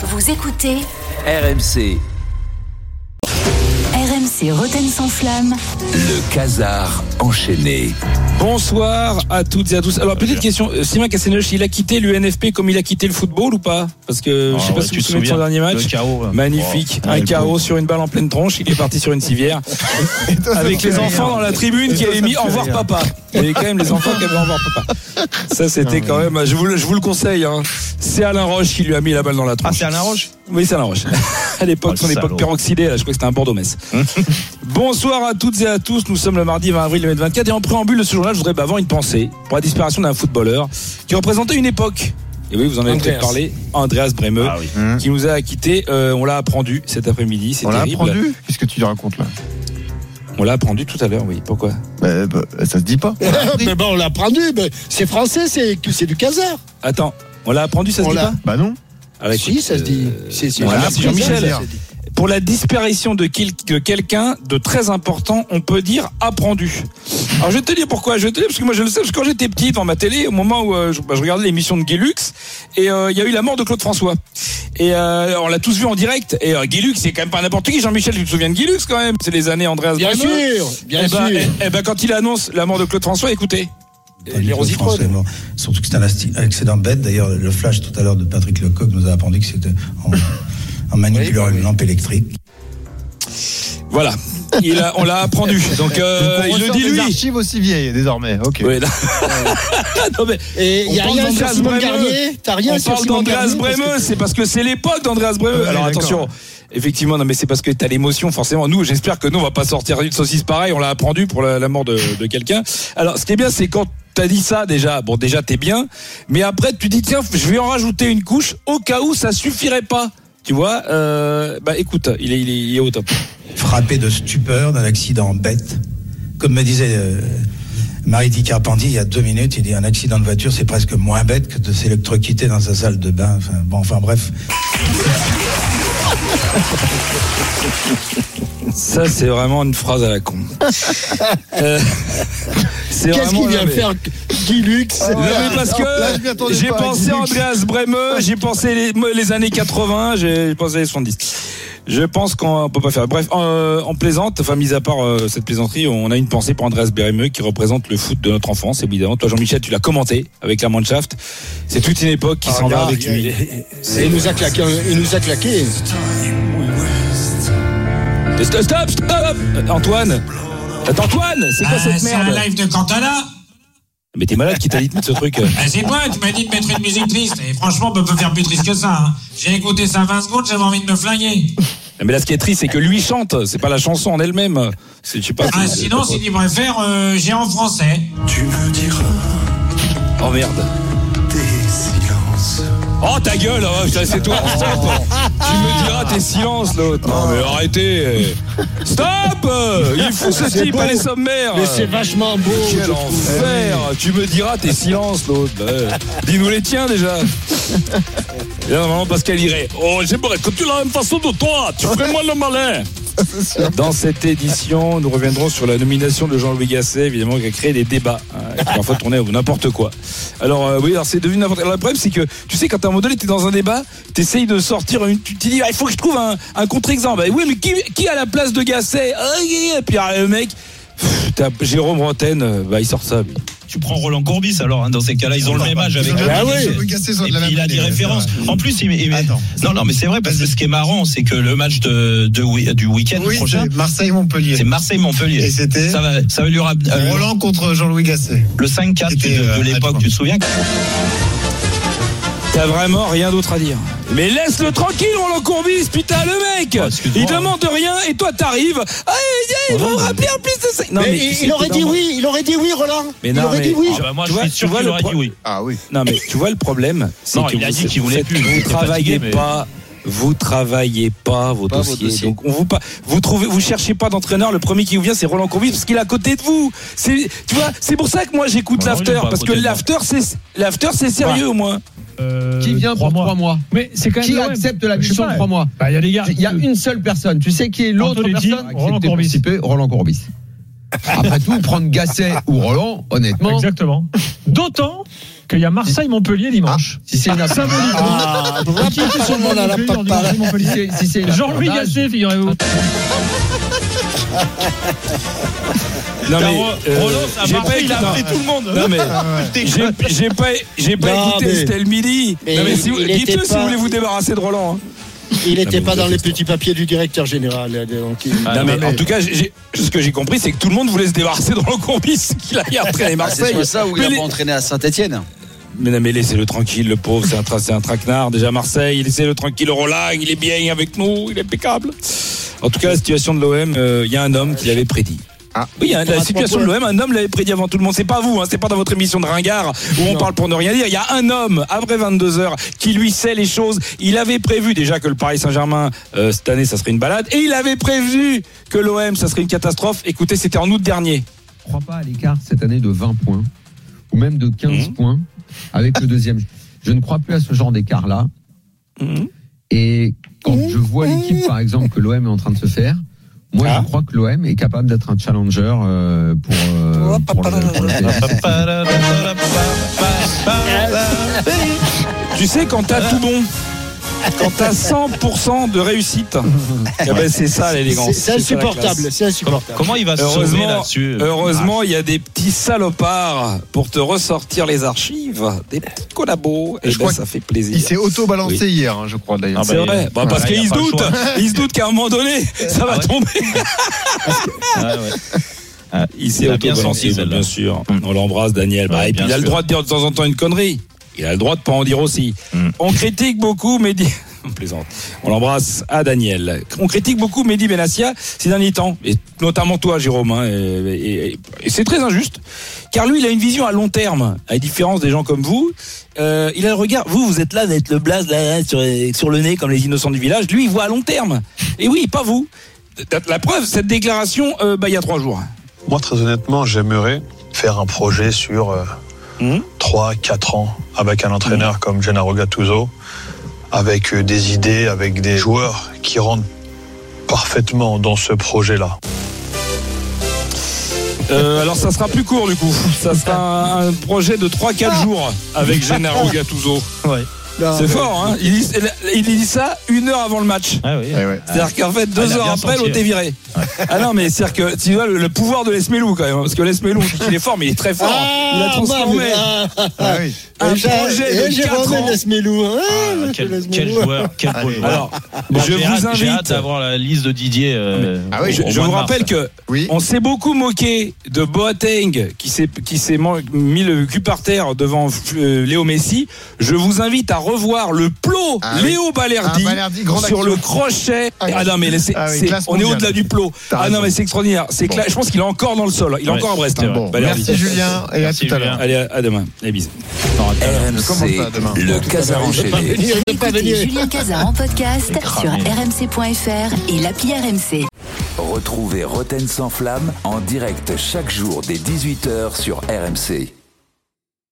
Vous écoutez RMC, RMC Roten sans flamme. le casar enchaîné. Bonsoir à toutes et à tous. Alors petite question, euh, Sylvain Cassenoche, il a quitté l'UNFP comme il a quitté le football ou pas? Parce que je sais pas si vous vous souvenez de son dernier match. Magnifique, un carreau sur une balle en pleine tronche, il est parti sur une civière. avec les enfants dans la tribune qui avaient mis au revoir papa. Il y avait quand même les enfants qui avaient au revoir papa. Ça c'était quand même, je vous, le- je vous le conseille, hein. c'est Alain Roche qui lui a mis la balle dans la Ah, tronche. c'est Alain Roche? Oui, c'est Alain Roche. à l'époque, Oh, son époque peroxydée, là, je crois que c'était un Bordeaux-Metz. Bonsoir à toutes et à tous. Nous sommes le mardi 20 avril 2024 et en préambule de ce jour-là, je voudrais avoir une pensée pour la disparition d'un footballeur qui représentait une époque. Et oui, vous en avez peut-être parlé, Andreas Bremeux, Ah oui. qui nous a quittés. Euh, on l'a apprendu cet après-midi. C'est On l'a appendu Qu'est-ce que tu racontes là On l'a apprendu tout à l'heure, oui. Pourquoi bah, bah, Ça se dit pas. mais bon, on l'a apprenti. mais C'est français, c'est c'est du casar. Attends, on l'a apprendu, ça se On dit pas Bah non. Ah, bah, si, ça se dit. euh, C'est c'est- voilà, c'est- merci c'est- Jean-Michel. Pour la disparition de, quel- de quelqu'un de très important, on peut dire apprendu. Alors je vais te dire pourquoi. Je vais te dire parce que moi je le sais parce que quand j'étais petit devant ma télé, au moment où euh, je, bah, je regardais l'émission de Guilux, et euh, il y a eu la mort de Claude François. Et euh, on l'a tous vu en direct. Et euh, Guilux, c'est quand même pas n'importe qui. Jean-Michel, tu te souviens de Guilux quand même? C'est les années Andreas Bien sûr, bien Eh sûr. ben, eh- eh ben, quand il annonce la mort de Claude François, écoutez. Les. Surtout que c'est un accident bête. D'ailleurs, le flash tout à l'heure de Patrick Lecoq nous a appris que c'était en, en manipulant une lampe électrique. Voilà. Il a- on l'a apprendu. Donc, euh, Donc, il le dit des lui. archives aussi vieilles désormais. Ok. Oui, là. non, mais Et il On n'y a parle rien sur d'Andreas Simon Bremeux. Garnier. T'as rien on sur parle d'Andreas Bremeux, c'est parce que c'est l'époque d'Andreas Bremeux. Ouais, Alors attention, effectivement, non mais c'est parce que t'as l'émotion, forcément. Nous, j'espère que nous, on va pas sortir une saucisse pareille, on l'a apprendu pour la, la mort de, de quelqu'un. Alors, ce qui est bien, c'est quand t'as dit ça déjà, bon déjà t'es bien, mais après tu dis tiens, je vais en rajouter une couche au cas où ça suffirait pas. Tu vois, euh, bah écoute, il est, il est, il est au top. Frappé de stupeur d'un accident bête. Comme me disait euh, Marie-Di Carpentier il y a deux minutes, il dit un accident de voiture, c'est presque moins bête que de s'électrocuter dans sa salle de bain. Enfin, bon, enfin bref. Ça, c'est vraiment une phrase à la con. Euh, c'est Qu'est-ce vraiment- qu'il vient faire Guy Lux Non, mais parce Là, je m'y que attendais j'ai pas, pensé Guy à Lux. Andreas Bremeux, j'ai pensé les, les années 80, j'ai pensé les 70. Je pense qu'on peut pas faire. Bref, euh, en plaisante, enfin, mis à part euh, cette plaisanterie, on a une pensée pour Andreas Bremeux qui représente le foot de notre enfance, évidemment. Toi, Jean-Michel, tu l'as commenté avec la Mannschaft. C'est toute une époque qui Ah, s'en va regarde, avec il- lui. Il nous a claqué. Il nous a claqué. Stop, stop, stop Antoine Attends, Antoine, c'est quoi Ah, cette c'est un merde live de Cantona. Mais t'es malade qui t'a dit de mettre ce truc. euh. Ah, c'est toi, tu m'as dit de mettre une musique triste. Et franchement, on peut pas faire plus triste que ça. hein. J'ai écouté ça 20 secondes, j'avais envie de me flinguer. Mais là, ce qui est triste, c'est que lui chante, c'est pas la chanson en elle-même. C'est- Je sais pas. Ah, c'est- sinon, si tu préfères, euh, j'ai en français. Oh merde. Oh ta gueule, oh, c'est toi, stop Tu me diras tes silences l'autre. Non mais arrêtez Stop Il faut ce type beau. à les sommaires Mais c'est vachement beau. Quel enfer Tu me diras tes silences l'autre. Ouais. Dis-nous les tiens déjà Et là, normalement Pascal irait Oh j'aimerais que tu la même façon de toi Tu ferais moins le malin dans cette édition, nous reviendrons sur la nomination de Jean-Louis Gasset, évidemment, qui a créé des débats, hein, parfois tournaient au n'importe quoi. Alors euh, oui, alors c'est devenu n'importe. Alors le problème, c'est que tu sais, quand à un moment donné, t'es dans un débat, t'essayes de sortir une, tu te dis, ah, il faut que je trouve un, un contre-exemple. Bah, oui, mais qui, qui a la place de Gasset? Ah, Et puis ah, le mec, pff, Jérôme Roten, euh, bah il sort ça. lui. Tu prends Roland Courbis alors, hein, dans ces cas-là, ils ont le même âge avec Ah oui. Et il a des références. En plus, il, il- non, non, mais c'est vrai parce que ce qui est marrant, c'est que le match de, de wi- du week-end Oui, prochain, c'est Marseille-Montpellier. c'est Marseille-Montpellier. Et c'était Ça va, ça va lui rappeler euh, Roland contre Jean-Louis Gasset. le 5-4 C'était, de, de euh, l'époque. Tu te souviens? T'as vraiment rien d'autre à dire. Mais laisse-le tranquille, Roland Courbis, putain, le mec Oh. Il demande rien et toi t'arrives. Ah, il va me rappeler en plus de ça. Non, Mais tu il, il aurait dit oui. Il aurait dit oui, Roland. Mais il non, aurait mais- dit oui. Ah bah, Moi, Tu je vois- suis sûr vois qu'il le aurait pro- dit oui. Ah oui. Non mais tu vois le problème, c'est Non, que il a vous, dit qu'il voulait plus, il Vous travaillez pas, vous travaillez pas vos Pas vos dossiers. Donc on vous pas, vous trouvez, vous cherchez pas d'entraîneur. Le premier qui vous vient, c'est Roland Courbis parce qu'il est à côté de vous. C'est, tu vois, c'est pour ça que moi j'écoute Bah il l'after parce que l'after c'est, l'after c'est sérieux au moins. Qui vient pour trois mois Mais c'est quand même Qui accepte la mission de trois mois Bah, il y a des gars. Il y a une seule personne. Tu sais qui est l'autre personne? Roland Courbis. participer, Roland Courbis. Après tout, prendre Gasset ou Roland, honnêtement. Exactement. D'autant qu'il y a Marseille-Montpellier dimanche. Si c'est une Symboliquement. Ah, Qui sur Montpellier Montpellier? Si c'est- si c'est une Jean-Louis Gasset, figurez-vous. Non mais euh, Roland, ça a j'ai marché, pas il a écouté- tout le monde. Non mais j'ai pas j'ai pas Non, écouté mais- c'était le midi. mais non mais si vous- dites-le si vous voulez vous débarrasser de Roland. hein. Il n'était vous pas dans les petits papiers du directeur général. euh, donc il- non, mais, en tout cas, ce que j'ai compris, c'est que tout le monde voulait se débarrasser de Roland Courbis, qu'il aille entraîner C'est Marseille. soit ça ou il a les- pas entraîné à Saint-Etienne. Mais non, mais laissez-le tranquille, le pauvre, c'est un, tra- c'est un traquenard. Déjà Marseille, laissez-le tranquille, Roland, il est bien avec nous, il est impeccable. En tout cas, la situation de l'OM, euh, il y a un homme qui l'avait prédit. Ah. Oui, hein, la situation de l'OM, un homme l'avait prédit avant tout le monde. C'est pas vous, hein, c'est pas dans votre émission de ringard où on parle pour ne rien dire. Il y a un homme, après 22 heures, qui lui sait les choses. Il avait prévu déjà que le Paris Saint-Germain, euh, cette année, ça serait une balade. Et il avait prévu que l'OM, ça serait une catastrophe. Écoutez, c'était en août dernier. Je crois pas à l'écart cette année de 20 points ou même de 15 Mhm. points avec le deuxième. Je ne crois plus à ce genre d'écart-là. Et quand je vois l'équipe, par exemple, que l'OM est en train de se faire, moi, Ah. je crois que l'OM est capable d'être un challenger euh, pour, euh, pour le, pour le Tu sais, quand t'as tout bon, quand t'as 100% de réussite, eh ben, c'est ça l'élégance. C'est c'est insupportable. C'est. Comment il va se sauver Heureusement, là-dessus heureusement, il y a des petits salopards pour te ressortir les archives, des petits collabos, et Je ben, crois ça fait plaisir. Il s'est auto-balancé Oui. hier, hein, je crois d'ailleurs. Ah C'est bah, vrai, Bah, parce qu'il se doute, il se doute qu'à un moment donné, ça va Ah ouais. tomber. Ouais, ouais. Ah, Il s'est Il a bien auto-balancé, senti, bien sûr. On l'embrasse, Daniel. Bah, et puis il a le droit de dire de temps en temps une connerie. Il a le droit de pas en dire aussi. Mm. On critique beaucoup Mehdi. On plaisante. On l'embrasse à Daniel. On critique beaucoup Mehdi Benassia ces derniers temps, et notamment toi, Jérôme. hein, et et- et- et c'est très injuste, car lui, il a une vision à long terme, à la différence des gens comme vous. Euh, il a le regard. Vous, vous êtes là d'être le blaze là, là, sur, sur le nez comme les innocents du village. Lui, il voit à long terme. Et oui, pas vous. La preuve, cette déclaration, euh, bah, il y a trois jours. Moi, très honnêtement, j'aimerais faire un projet sur euh, Mhm. 3-4 ans avec un entraîneur comme Gennaro Gattuso, avec euh, des idées, avec des joueurs qui rentrent parfaitement dans ce projet-là. Euh, alors ça sera plus court du coup. Ça sera un, projet de 3-4 jours avec Gennaro Gattuso. C'est fort, hein il, dit, il dit ça une heure avant le match. Ah oui. Eh ouais. C'est-à-dire qu'en fait, deux Ah, heures après, l'autre est viré. Ah non, mais c'est-à-dire que tu vois le, le pouvoir de l'Esmelou quand même. Parce que l'Esmelou, il est fort, mais il est très fort. Ah, il a transformé bah, ah, Ah oui. un J'ai- projet et de j'ai 4 remis ans. Lesmelou, hein, Ah, quel, joueur, quel beau joueur. Alors, Bon, je j'ai vous hâte- J'ai hâte invite. d'avoir la liste de Didier. euh, Ah oui, Je, au je vous rappelle mars. que Oui. on s'est beaucoup moqué de Boateng qui s'est mis le cul par terre devant euh, Léo Messi. Je vous invite à revoir le plot Ah oui. Léo Balerdi, Ah, Balerdi, sur le crochet. Ah, Ah, non mais c'est- ah oui, c'est- classe on est au-delà du plot. Ah non mais c'est extraordinaire. C'est Bon. clair. Je pense qu'il est encore dans le sol. Il est Ouais, encore à Brest. hein. Balerdi. Merci Julien et à Merci, tout à Julien. l'heure. Allez à, à demain. Et bisous. RMC, le Casar enchaîné. Écoutez. Julien Cazard en podcast sur cramé. rmc.fr et l'appli RMC. Retrouvez Roten sans flamme en direct chaque jour dès 18h sur RMC.